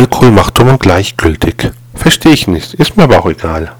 Alkohol macht dumm und gleichgültig. Verstehe ich nicht, ist mir aber auch egal.